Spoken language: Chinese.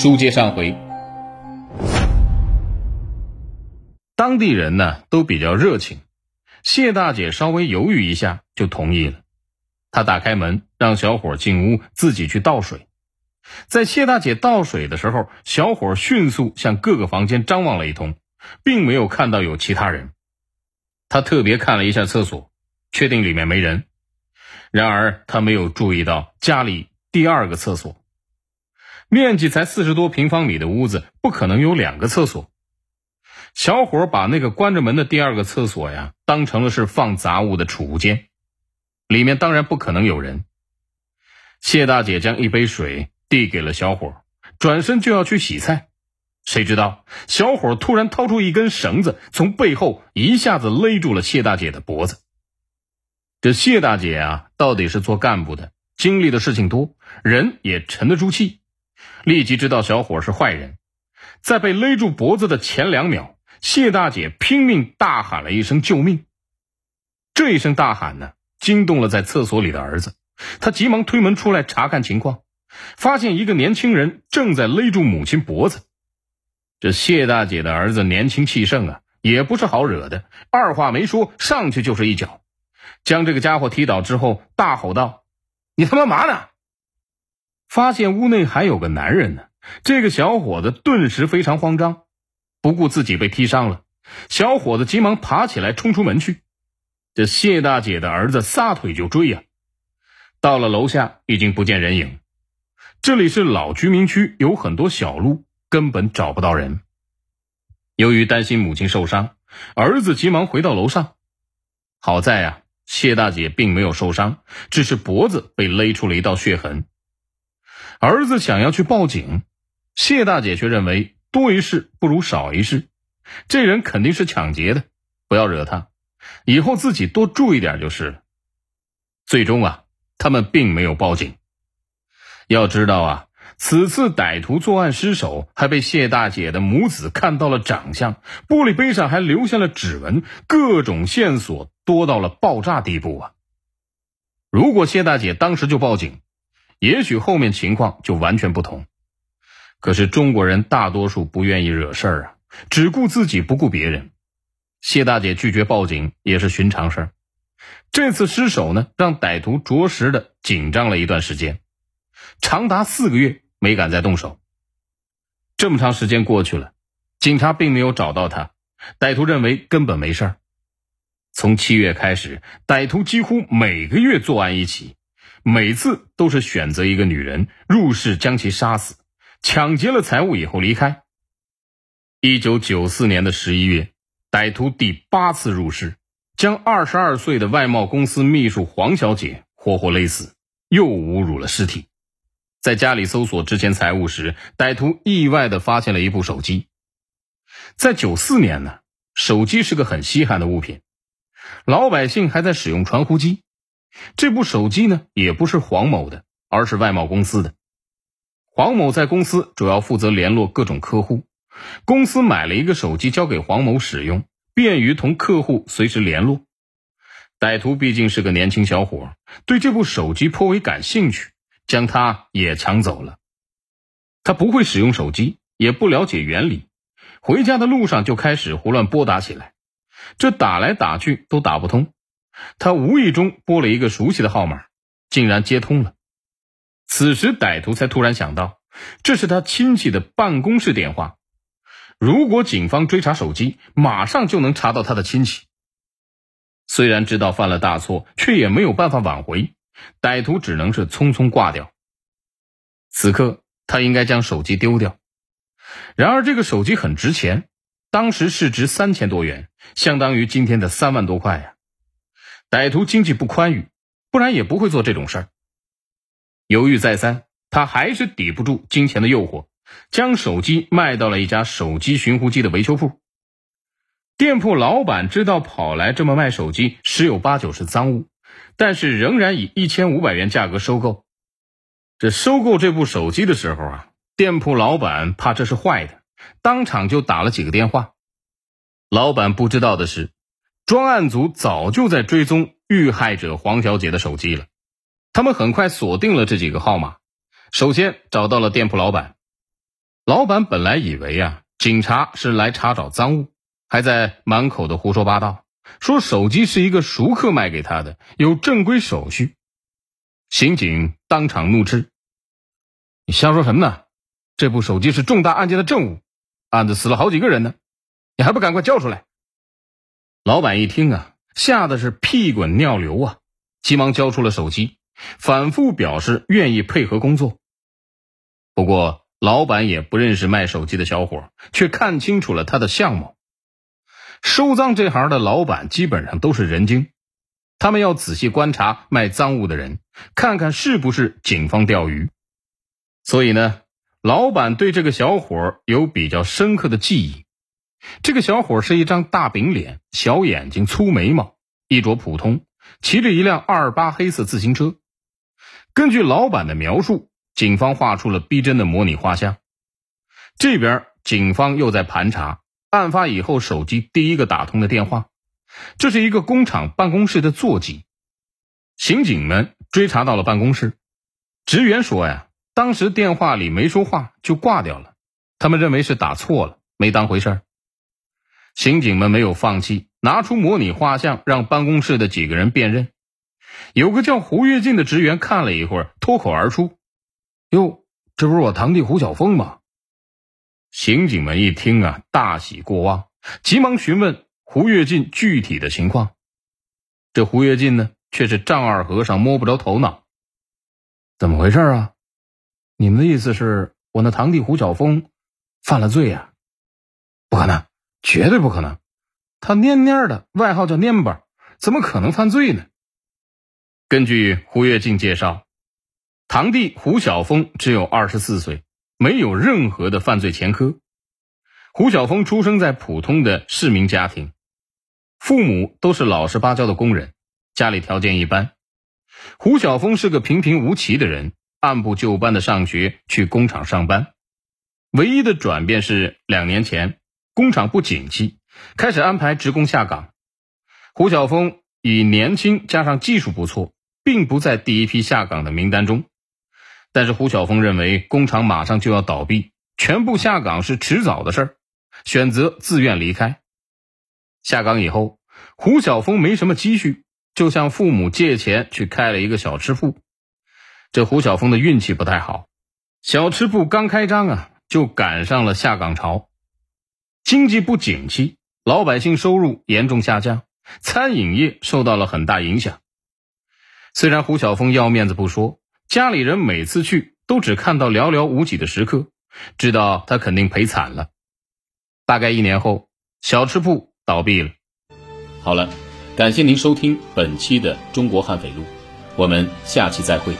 书接上回，当地人呢都比较热情，谢大姐稍微犹豫一下就同意了。她打开门，让小伙进屋自己去倒水。在谢大姐倒水的时候，小伙迅速向各个房间张望了一通，并没有看到有其他人。他特别看了一下厕所，确定里面没人。然而他没有注意到家里第二个厕所。面积才四十多平方米的屋子，不可能有两个厕所。小伙把那个关着门的第二个厕所呀，当成了是放杂物的储物间，里面当然不可能有人。谢大姐将一杯水递给了小伙，转身就要去洗菜，谁知道小伙突然掏出一根绳子，从背后一下子勒住了谢大姐的脖子。这谢大姐啊，到底是做干部的，经历的事情多，人也沉得住气。立即知道小伙是坏人，在被勒住脖子的前两秒，谢大姐拼命大喊了一声救命。这一声大喊呢，惊动了在厕所里的儿子，他急忙推门出来查看情况，发现一个年轻人正在勒住母亲脖子。这谢大姐的儿子年轻气盛啊，也不是好惹的，二话没说上去就是一脚，将这个家伙踢倒之后，大吼道：“你他妈嘛呢？”发现屋内还有个男人呢，这个小伙子顿时非常慌张，不顾自己被踢伤了，小伙子急忙爬起来冲出门去。这谢大姐的儿子撒腿就追呀，到了楼下已经不见人影。这里是老居民区，有很多小路，根本找不到人。由于担心母亲受伤，儿子急忙回到楼上。好在呀，谢大姐并没有受伤，只是脖子被勒出了一道血痕。儿子想要去报警，谢大姐却认为多一事不如少一事，这人肯定是抢劫的，不要惹他，以后自己多注意点就是了。最终啊，他们并没有报警。要知道啊，此次歹徒作案失手，还被谢大姐的母子看到了长相，玻璃杯上还留下了指纹，各种线索多到了爆炸地步啊！如果谢大姐当时就报警，也许后面情况就完全不同，可是中国人大多数不愿意惹事儿啊，只顾自己不顾别人。谢大姐拒绝报警也是寻常事儿。这次失手呢，让歹徒着实的紧张了一段时间，长达四个月没敢再动手。这么长时间过去了，警察并没有找到他，歹徒认为根本没事儿。从七月开始，歹徒几乎每个月作案一起。每次都是选择一个女人入室将其杀死，抢劫了财物以后离开。一九九四年的十一月，歹徒第八次入室，将二十二岁的外贸公司秘书黄小姐活活勒死，又侮辱了尸体。在家里搜索之前财物时，歹徒意外的发现了一部手机。在九四年呢，手机是个很稀罕的物品，老百姓还在使用传呼机。这部手机呢，也不是黄某的，而是外贸公司的。黄某在公司主要负责联络各种客户，公司买了一个手机交给黄某使用，便于同客户随时联络。歹徒毕竟是个年轻小伙，对这部手机颇为感兴趣，将它也抢走了。他不会使用手机，也不了解原理，回家的路上就开始胡乱拨打起来，这打来打去都打不通。他无意中拨了一个熟悉的号码，竟然接通了。此时，歹徒才突然想到，这是他亲戚的办公室电话。如果警方追查手机，马上就能查到他的亲戚。虽然知道犯了大错，却也没有办法挽回，歹徒只能是匆匆挂掉。此刻，他应该将手机丢掉。然而，这个手机很值钱，当时市值三千多元，相当于今天的三万多块呀。歹徒经济不宽裕，不然也不会做这种事儿。犹豫再三，他还是抵不住金钱的诱惑，将手机卖到了一家手机寻呼机的维修铺。店铺老板知道跑来这么卖手机，十有八九是赃物，但是仍然以一千五百元价格收购。这收购这部手机的时候啊，店铺老板怕这是坏的，当场就打了几个电话。老板不知道的是。专案组早就在追踪遇害者黄小姐的手机了，他们很快锁定了这几个号码。首先找到了店铺老板，老板本来以为啊，警察是来查找赃物，还在满口的胡说八道，说手机是一个熟客卖给他的，有正规手续。刑警当场怒斥：“你瞎说什么呢？这部手机是重大案件的证物，案子死了好几个人呢，你还不赶快交出来！”老板一听啊，吓得是屁滚尿流啊，急忙交出了手机，反复表示愿意配合工作。不过，老板也不认识卖手机的小伙，却看清楚了他的相貌。收赃这行的老板基本上都是人精。他们要仔细观察卖赃物的人，看看是不是警方钓鱼。所以呢，老板对这个小伙有比较深刻的记忆。这个小伙是一张大饼脸、小眼睛、粗眉毛，衣着普通，骑着一辆二八黑色自行车。根据老板的描述，警方画出了逼真的模拟画像。这边警方又在盘查案发以后手机第一个打通的电话。这是一个工厂办公室的座机，刑警们追查到了办公室。职员说呀，当时电话里没说话就挂掉了，他们认为是打错了，没当回事儿。刑警们没有放弃，拿出模拟画像让办公室的几个人辨认。有个叫胡跃进的职员看了一会儿，脱口而出：“哟，这不是我堂弟胡晓峰吗？”刑警们一听啊，大喜过望，急忙询问。胡跃进具体的情况，这胡跃进呢却是丈二和尚摸不着头脑。怎么回事啊？你们的意思是我那堂弟胡晓峰犯了罪呀？不可能，绝对不可能！他蔫蔫的，外号叫蔫巴，怎么可能犯罪呢？根据胡跃进介绍，堂弟胡晓峰只有二十四岁，没有任何的犯罪前科。胡晓峰出生在普通的市民家庭。父母都是老实巴交的工人，家里条件一般。胡晓峰是个平平无奇的人，按部就班的上学去工厂上班。唯一的转变是两年前工厂不景气，开始安排职工下岗。胡晓峰以年轻加上技术不错，并不在第一批下岗的名单中。但是胡晓峰认为工厂马上就要倒闭，全部下岗是迟早的事儿，选择自愿离开。下岗以后，胡晓峰没什么积蓄，就向父母借钱去开了一个小吃铺。这胡晓峰的运气不太好，小吃铺刚开张啊，就赶上了下岗潮，经济不景气，老百姓收入严重下降，餐饮业受到了很大影响。虽然胡晓峰要面子不说，家里人每次去都只看到寥寥无几的食客，知道他肯定赔惨了。大概一年后，小吃铺。倒闭了。好了，感谢您收听本期的《中国悍匪录》，我们下期再会。